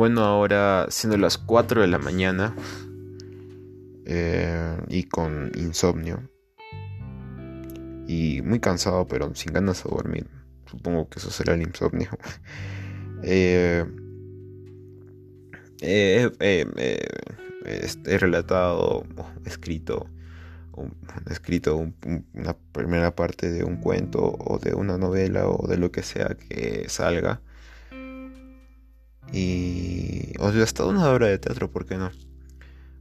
Bueno, ahora siendo las 4 de la mañana eh, y con insomnio y muy cansado pero sin ganas de dormir. Supongo que eso será el insomnio. Eh, eh, he relatado, escrito, escrito una primera parte de un cuento o de una novela o de lo que sea que salga y he hasta una obra de teatro, ¿por qué no?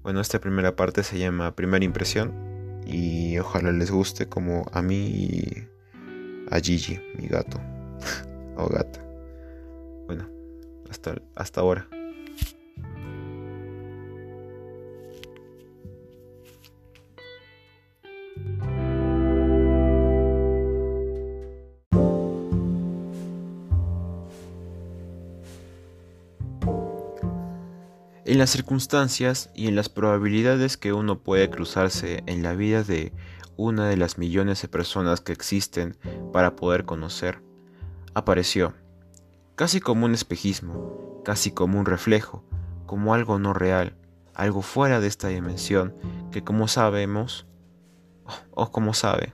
Bueno, esta primera parte se llama Primera Impresión y ojalá les guste como a mí y a Gigi, mi gato o gata. Bueno, hasta, hasta ahora. En las circunstancias y en las probabilidades que uno puede cruzarse en la vida de una de las millones de personas que existen para poder conocer, apareció, casi como un espejismo, casi como un reflejo, como algo no real, algo fuera de esta dimensión que como sabemos, o como sabe,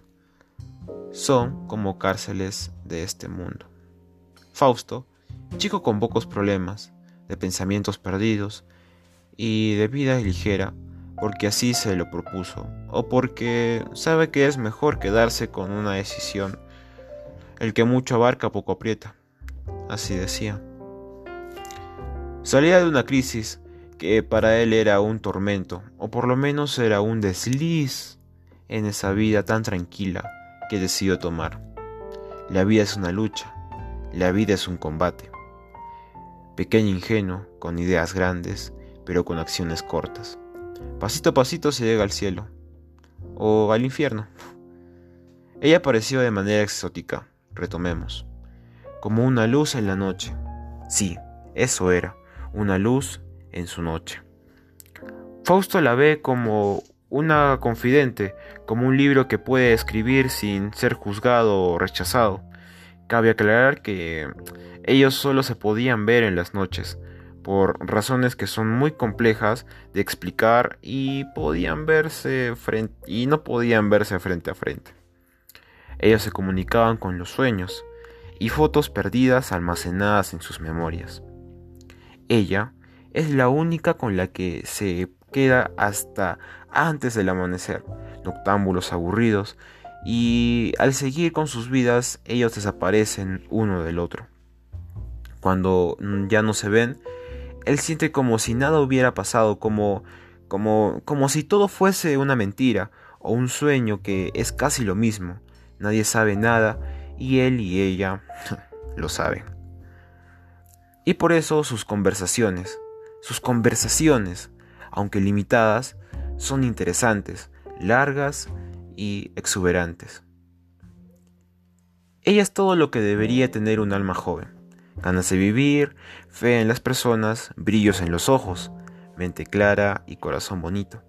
son como cárceles de este mundo. Fausto, chico con pocos problemas, de pensamientos perdidos, y de vida ligera, porque así se lo propuso, o porque sabe que es mejor quedarse con una decisión. El que mucho abarca poco aprieta, así decía. Salía de una crisis que para él era un tormento, o por lo menos era un desliz en esa vida tan tranquila que decidió tomar. La vida es una lucha, la vida es un combate. Pequeño ingenuo, con ideas grandes, pero con acciones cortas. Pasito a pasito se llega al cielo, o al infierno. Ella apareció de manera exótica, retomemos, como una luz en la noche. Sí, eso era, una luz en su noche. Fausto la ve como una confidente, como un libro que puede escribir sin ser juzgado o rechazado. Cabe aclarar que ellos solo se podían ver en las noches, por razones que son muy complejas de explicar y podían verse frente y no podían verse frente a frente. Ellos se comunicaban con los sueños y fotos perdidas almacenadas en sus memorias. Ella es la única con la que se queda hasta antes del amanecer, noctámbulos aburridos, y al seguir con sus vidas ellos desaparecen uno del otro. Cuando ya no se ven, él siente como si nada hubiera pasado, como, como, como si todo fuese una mentira o un sueño que es casi lo mismo. Nadie sabe nada y él y ella lo saben. Y por eso sus conversaciones, sus conversaciones, aunque limitadas, son interesantes, largas y exuberantes. Ella es todo lo que debería tener un alma joven ganas de vivir, fe en las personas, brillos en los ojos, mente clara y corazón bonito.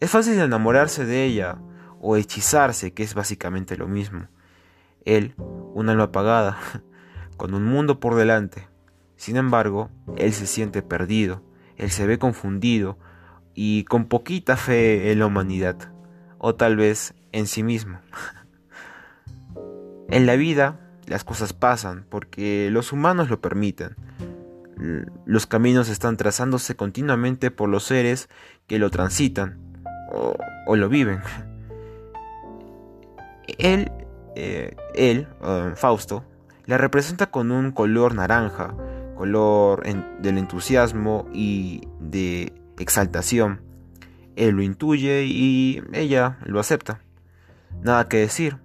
Es fácil enamorarse de ella o hechizarse, que es básicamente lo mismo. Él, un alma apagada, con un mundo por delante. Sin embargo, él se siente perdido, él se ve confundido y con poquita fe en la humanidad, o tal vez en sí mismo. en la vida las cosas pasan porque los humanos lo permiten. Los caminos están trazándose continuamente por los seres que lo transitan o, lo viven. Él, eh, él um, Fausto, la representa con un color naranja, color del entusiasmo y de exaltación. Él lo intuye y ella lo acepta. Nada que decir,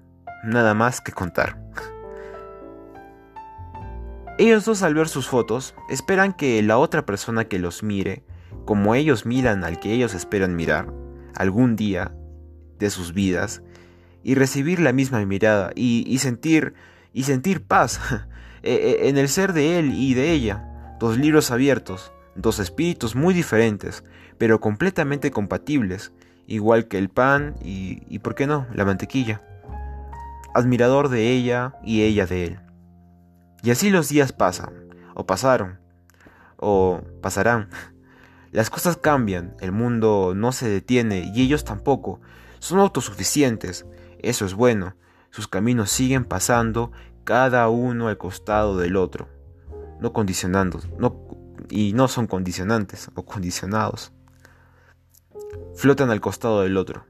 nada más que contar. Ellos dos al ver sus fotos esperan que la otra persona que los mire, como ellos miran al que ellos esperan mirar, algún día de sus vidas, y recibir la misma mirada y, sentir y sentir paz e, e, en el ser de él y de ella. Dos libros abiertos, dos espíritus muy diferentes, pero completamente compatibles, igual que el pan y, y por qué no, la mantequilla. Admirador de ella y ella de él. Y así los días pasan, o pasaron. o pasarán. Las cosas cambian, el mundo no se detiene y ellos tampoco. Son autosuficientes, eso es bueno. Sus caminos siguen pasando, cada uno al costado del otro, no condicionando, no, y no son condicionantes o condicionados. Flotan al costado del otro,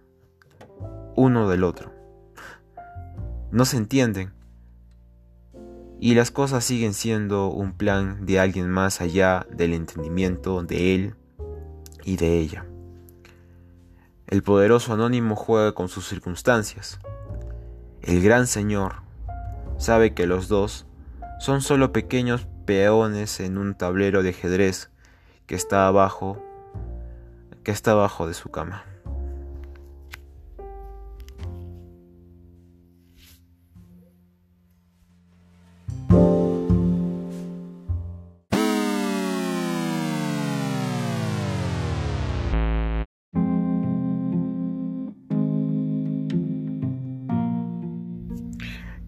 uno del otro. No se entienden. Y las cosas siguen siendo un plan de alguien más allá del entendimiento de él y de ella. El poderoso anónimo juega con sus circunstancias. El gran señor sabe que los dos son solo pequeños peones en un tablero de ajedrez que está abajo que está abajo de su cama.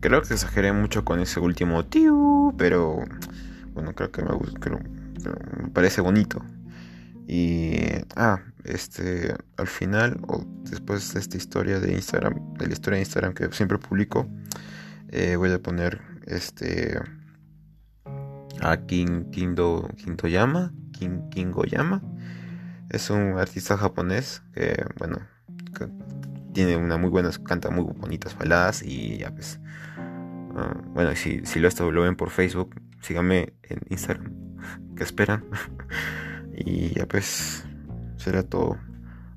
Creo que exageré mucho con ese último tío, pero bueno, creo que me, creo, me parece bonito. Y ah, este al final o después de esta historia de Instagram, de la historia de Instagram que siempre publico, eh, voy a poner este a King Kindo Kintoyama, King Kingoyama. Es un artista japonés que bueno, tiene una muy buena, canta muy bonitas baladas y ya pues bueno, si, si lo, esto, lo ven por Facebook, síganme en Instagram. ¿Qué esperan? y ya pues será todo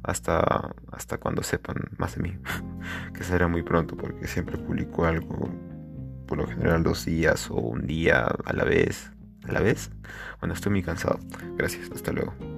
hasta, hasta cuando sepan más de mí. que será muy pronto porque siempre publico algo, por lo general dos días o un día a la vez. ¿A la vez? Bueno, estoy muy cansado. Gracias, hasta luego.